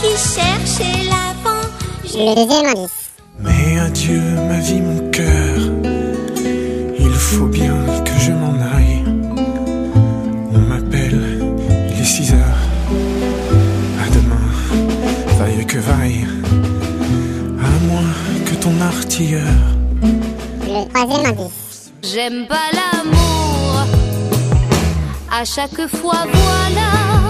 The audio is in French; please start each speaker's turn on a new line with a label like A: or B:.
A: Qui cherchait l'avant.
B: Le deuxième indice.
C: Mais adieu ma vie, mon cœur. Il faut bien que je m'en aille. On m'appelle, il est 6 heures. À demain, vaille que vaille. À moins que ton artilleur.
B: Le troisième indice.
A: J'aime pas l'amour. À chaque fois, voilà.